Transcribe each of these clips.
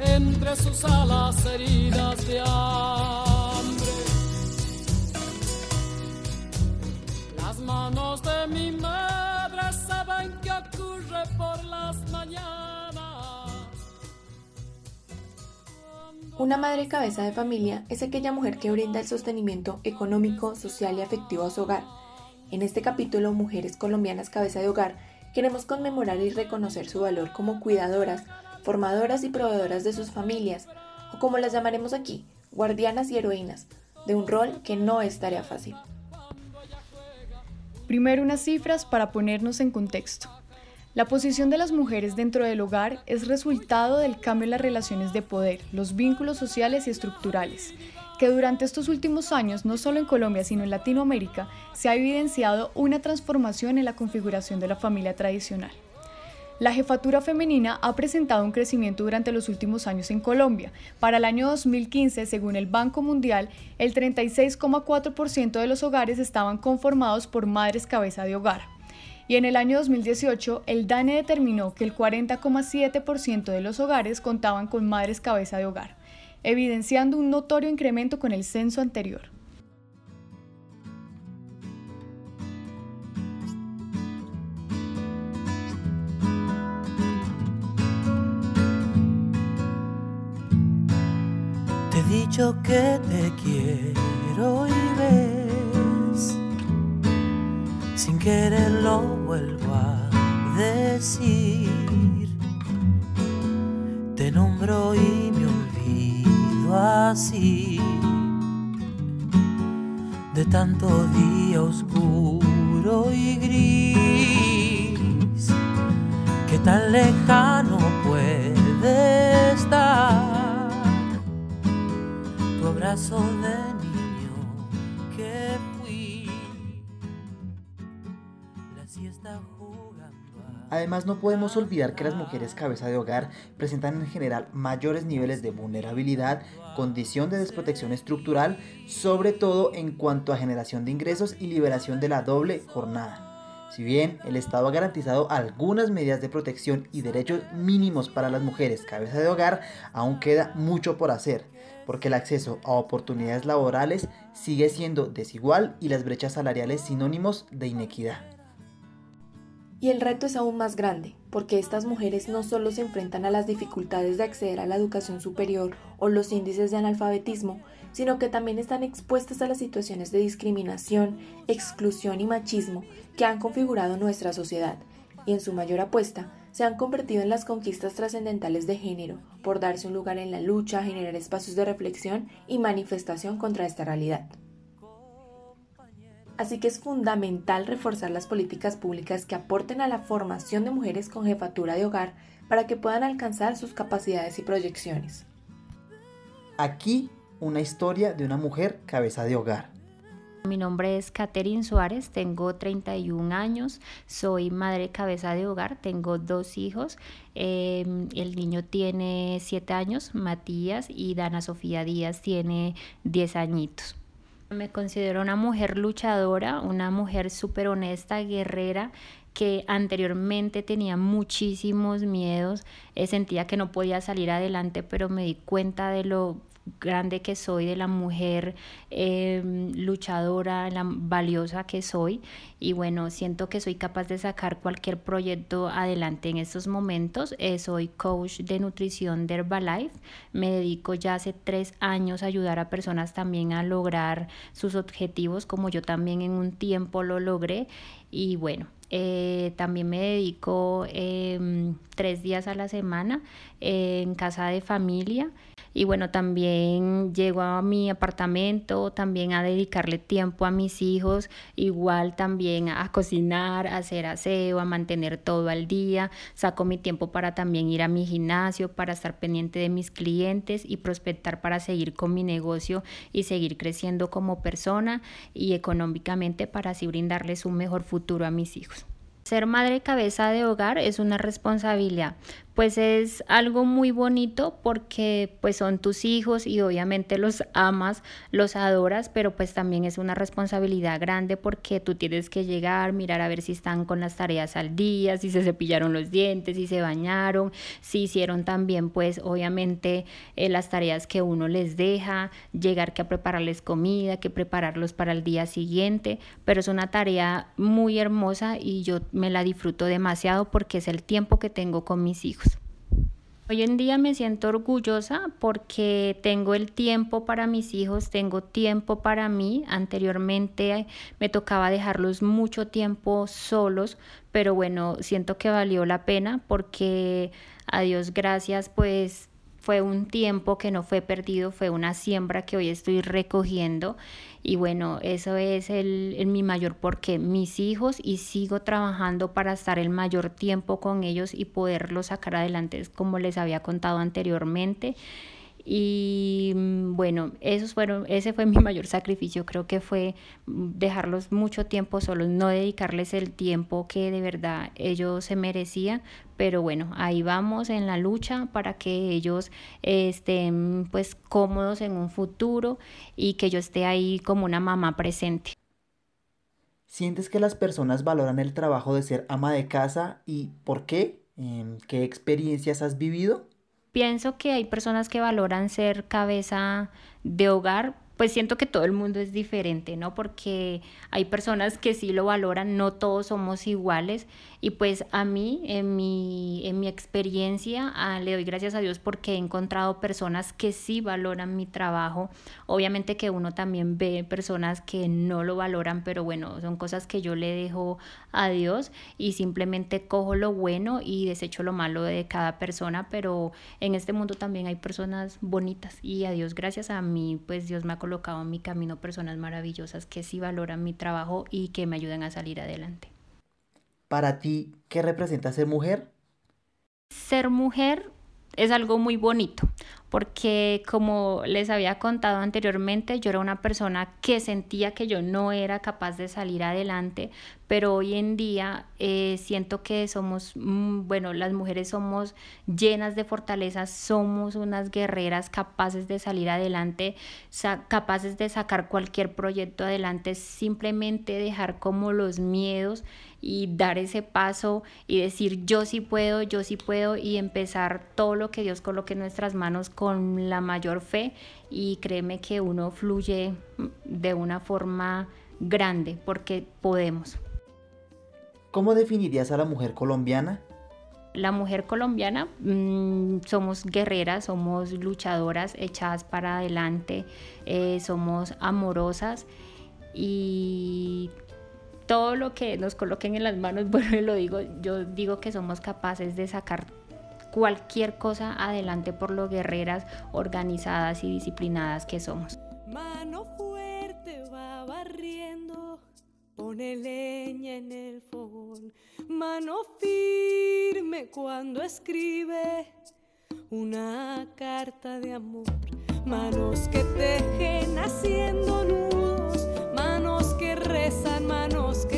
Entre sus alas heridas de hambre. Las manos de mi madre saben qué ocurre por las mañanas. Una madre cabeza de familia es aquella mujer que brinda el sostenimiento económico, social y afectivo a su hogar. En este capítulo, Mujeres Colombianas Cabeza de Hogar, queremos conmemorar y reconocer su valor como cuidadoras, formadoras y proveedoras de sus familias, o como las llamaremos aquí, guardianas y heroínas, de un rol que no es tarea fácil. Primero unas cifras para ponernos en contexto. La posición de las mujeres dentro del hogar es resultado del cambio en las relaciones de poder, los vínculos sociales y estructurales, que durante estos últimos años, no solo en Colombia, sino en Latinoamérica, se ha evidenciado una transformación en la configuración de la familia tradicional. La jefatura femenina ha presentado un crecimiento durante los últimos años en Colombia. Para el año 2015, según el Banco Mundial, el 36,4% de los hogares estaban conformados por madres cabeza de hogar. Y en el año 2018, el DANE determinó que el 40,7% de los hogares contaban con madres cabeza de hogar, evidenciando un notorio incremento con el censo anterior. Dicho que te quiero y ves, sin querer lo vuelvo a decir. Te nombro y me olvido así. De tanto día oscuro y gris que tan lejano puede estar de niño que fui la siesta jugando. Además no podemos olvidar que las mujeres cabeza de hogar presentan en general mayores niveles de vulnerabilidad, condición de desprotección estructural, sobre todo en cuanto a generación de ingresos y liberación de la doble jornada. Si bien el Estado ha garantizado algunas medidas de protección y derechos mínimos para las mujeres cabeza de hogar, aún queda mucho por hacer, porque el acceso a oportunidades laborales sigue siendo desigual y las brechas salariales sinónimos de inequidad. Y el reto es aún más grande, porque estas mujeres no solo se enfrentan a las dificultades de acceder a la educación superior o los índices de analfabetismo, sino que también están expuestas a las situaciones de discriminación, exclusión y machismo que han configurado nuestra sociedad, y en su mayor apuesta se han convertido en las conquistas trascendentales de género, por darse un lugar en la lucha, generar espacios de reflexión y manifestación contra esta realidad. Así que es fundamental reforzar las políticas públicas que aporten a la formación de mujeres con jefatura de hogar para que puedan alcanzar sus capacidades y proyecciones. Aquí una historia de una mujer cabeza de hogar. Mi nombre es Catherine Suárez, tengo 31 años, soy madre cabeza de hogar, tengo dos hijos, eh, el niño tiene 7 años, Matías, y Dana Sofía Díaz tiene 10 añitos. Me considero una mujer luchadora, una mujer súper honesta, guerrera, que anteriormente tenía muchísimos miedos, eh, sentía que no podía salir adelante, pero me di cuenta de lo grande que soy, de la mujer em, luchadora, la valiosa que soy. Y bueno, siento que soy capaz de sacar cualquier proyecto adelante en estos momentos. Eh, soy coach de nutrición de Herbalife. Me dedico ya hace tres años a ayudar a personas también a lograr sus objetivos, como yo también en un tiempo lo logré. Y bueno, eh, también me dedico em, tres días a la semana en casa de familia y bueno, también llego a mi apartamento, también a dedicarle tiempo a mis hijos, igual también a cocinar, a hacer aseo, a mantener todo al día, saco mi tiempo para también ir a mi gimnasio, para estar pendiente de mis clientes y prospectar para seguir con mi negocio y seguir creciendo como persona y económicamente para así brindarles un mejor futuro a mis hijos. Ser madre cabeza de hogar es una responsabilidad, pues es algo muy bonito porque pues son tus hijos y obviamente los amas, los adoras, pero pues también es una responsabilidad grande porque tú tienes que llegar, mirar a ver si están con las tareas al día, si se cepillaron los dientes, si se bañaron, si hicieron también pues obviamente eh, las tareas que uno les deja, llegar que a prepararles comida, que prepararlos para el día siguiente, pero es una tarea muy hermosa y yo me la disfruto demasiado porque es el tiempo que tengo con mis hijos. Hoy en día me siento orgullosa porque tengo el tiempo para mis hijos, tengo tiempo para mí. Anteriormente me tocaba dejarlos mucho tiempo solos, pero bueno, siento que valió la pena porque a Dios gracias, pues fue un tiempo que no fue perdido, fue una siembra que hoy estoy recogiendo y bueno, eso es el, mi mayor porqué, mis hijos y sigo trabajando para estar el mayor tiempo con ellos y poderlos sacar adelante como les había contado anteriormente. Y mm, bueno, esos fueron, ese fue mi mayor sacrificio, creo que fue mm, dejarlos mucho tiempo solos, no dedicarles el tiempo que de verdad ellos se merecían, pero bueno, ahí vamos en la lucha para que ellos estén pues cómodos en un futuro y que yo esté ahí como una mamá presente. ¿Sientes que las personas valoran el trabajo de ser ama de casa y por qué? ¿Qué experiencias has vivido? Pienso que hay personas que valoran ser cabeza de hogar pues siento que todo el mundo es diferente, ¿no? Porque hay personas que sí lo valoran, no todos somos iguales y pues a mí, en mi, en mi experiencia, ah, le doy gracias a Dios porque he encontrado personas que sí valoran mi trabajo. Obviamente que uno también ve personas que no lo valoran, pero bueno, son cosas que yo le dejo a Dios y simplemente cojo lo bueno y desecho lo malo de cada persona, pero en este mundo también hay personas bonitas y a Dios gracias a mí, pues Dios me ha colocado en mi camino personas maravillosas que sí valoran mi trabajo y que me ayudan a salir adelante. Para ti, ¿qué representa ser mujer? Ser mujer es algo muy bonito, porque como les había contado anteriormente, yo era una persona que sentía que yo no era capaz de salir adelante, pero hoy en día eh, siento que somos, mm, bueno, las mujeres somos llenas de fortalezas, somos unas guerreras capaces de salir adelante, capaces de sacar cualquier proyecto adelante, simplemente dejar como los miedos y dar ese paso y decir yo sí puedo, yo sí puedo y empezar todo lo que Dios coloque en nuestras manos la mayor fe y créeme que uno fluye de una forma grande porque podemos. ¿Cómo definirías a la mujer colombiana? La mujer colombiana mm, somos guerreras, somos luchadoras, echadas para adelante, eh, somos amorosas y todo lo que nos coloquen en las manos, bueno, lo digo, yo digo que somos capaces de sacar cualquier cosa adelante por lo guerreras, organizadas y disciplinadas que somos. Mano fuerte va barriendo, pone leña en el fogón. Mano firme cuando escribe una carta de amor. Manos que tejen haciendo nudos, manos que rezan, manos que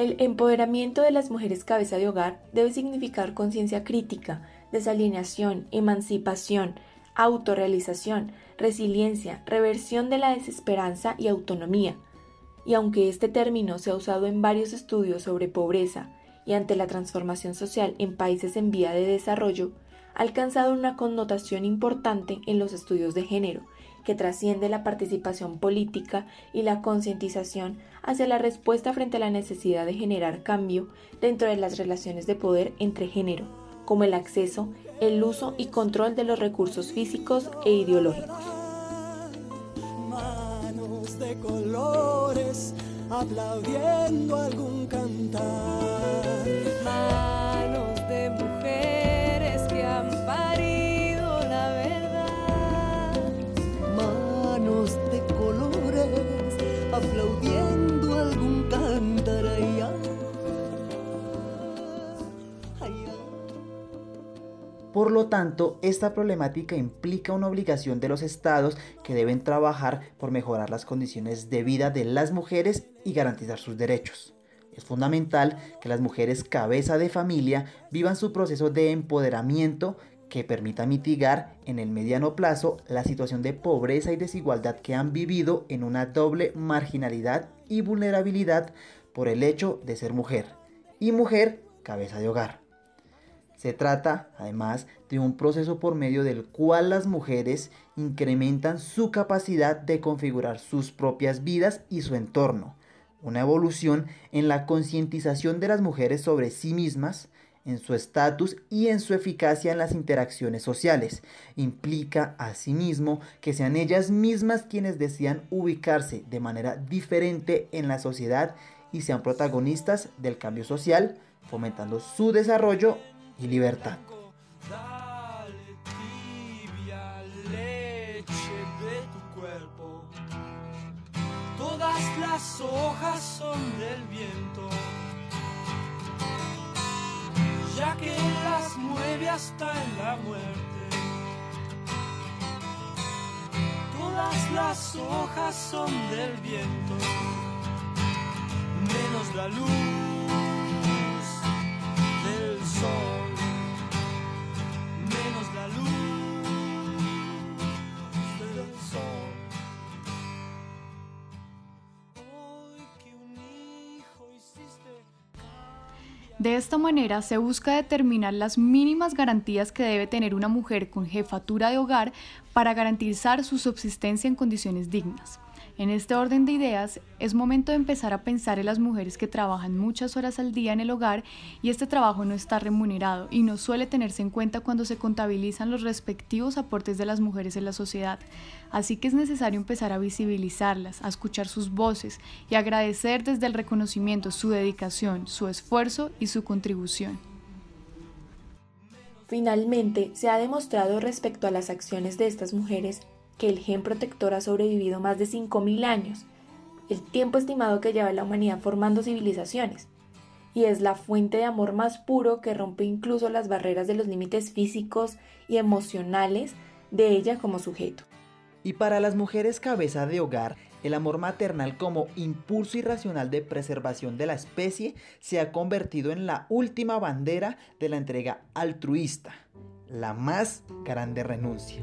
El empoderamiento de las mujeres cabeza de hogar debe significar conciencia crítica, desalineación, emancipación, autorrealización, resiliencia, reversión de la desesperanza y autonomía. Y aunque este término se ha usado en varios estudios sobre pobreza y ante la transformación social en países en vía de desarrollo, ha alcanzado una connotación importante en los estudios de género, que trasciende la participación política y la concientización hacia la respuesta frente a la necesidad de generar cambio dentro de las relaciones de poder entre género, como el acceso, el uso y control de los recursos físicos e ideológicos. Manos de colores aplaudiendo algún. Tanto, esta problemática implica una obligación de los estados que deben trabajar por mejorar las condiciones de vida de las mujeres y garantizar sus derechos. Es fundamental que las mujeres cabeza de familia vivan su proceso de empoderamiento que permita mitigar en el mediano plazo la situación de pobreza y desigualdad que han vivido en una doble marginalidad y vulnerabilidad por el hecho de ser mujer y mujer cabeza de hogar. Se trata, además, de un proceso por medio del cual las mujeres incrementan su capacidad de configurar sus propias vidas y su entorno. Una evolución en la concientización de las mujeres sobre sí mismas, en su estatus y en su eficacia en las interacciones sociales. Implica asimismo que sean ellas mismas quienes decidan ubicarse de manera diferente en la sociedad y sean protagonistas del cambio social, fomentando su desarrollo y libertad. Todas las hojas son del viento. Ya que las mueve hasta en la muerte. Todas las hojas son del viento. Menos la luz De esta manera se busca determinar las mínimas garantías que debe tener una mujer con jefatura de hogar para garantizar su subsistencia en condiciones dignas. En este orden de ideas, es momento de empezar a pensar en las mujeres que trabajan muchas horas al día en el hogar y este trabajo no está remunerado y no suele tenerse en cuenta cuando se contabilizan los respectivos aportes de las mujeres en la sociedad. Así que es necesario empezar a visibilizarlas, a escuchar sus voces y agradecer desde el reconocimiento su dedicación, su esfuerzo y su contribución. Finalmente, se ha demostrado respecto a las acciones de estas mujeres que el gen protector ha sobrevivido más de 5.000 años, el tiempo estimado que lleva la humanidad formando civilizaciones, y es la fuente de amor más puro que rompe incluso las barreras de los límites físicos y emocionales de ella como sujeto. Y para las mujeres cabeza de hogar, el amor maternal como impulso irracional de preservación de la especie se ha convertido en la última bandera de la entrega altruista, la más grande renuncia.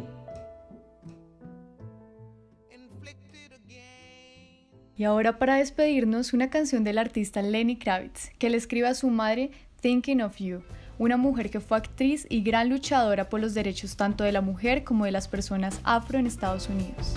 Y ahora para despedirnos, una canción del artista Lenny Kravitz, que le escribe a su madre Thinking of You, una mujer que fue actriz y gran luchadora por los derechos tanto de la mujer como de las personas afro en Estados Unidos.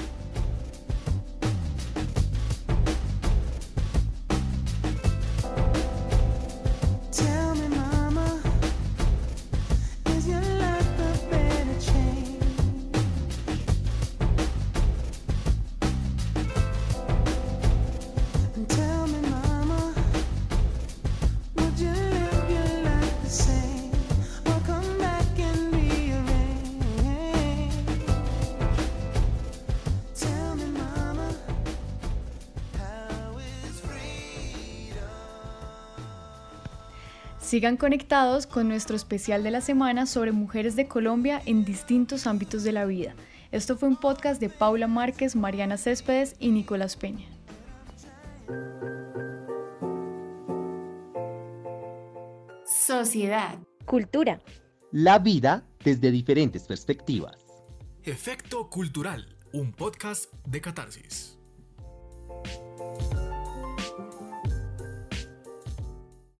Sigan conectados con nuestro especial de la semana sobre mujeres de Colombia en distintos ámbitos de la vida. Esto fue un podcast de Paula Márquez, Mariana Céspedes y Nicolás Peña. Sociedad. Cultura. La vida desde diferentes perspectivas. Efecto Cultural, un podcast de catarsis.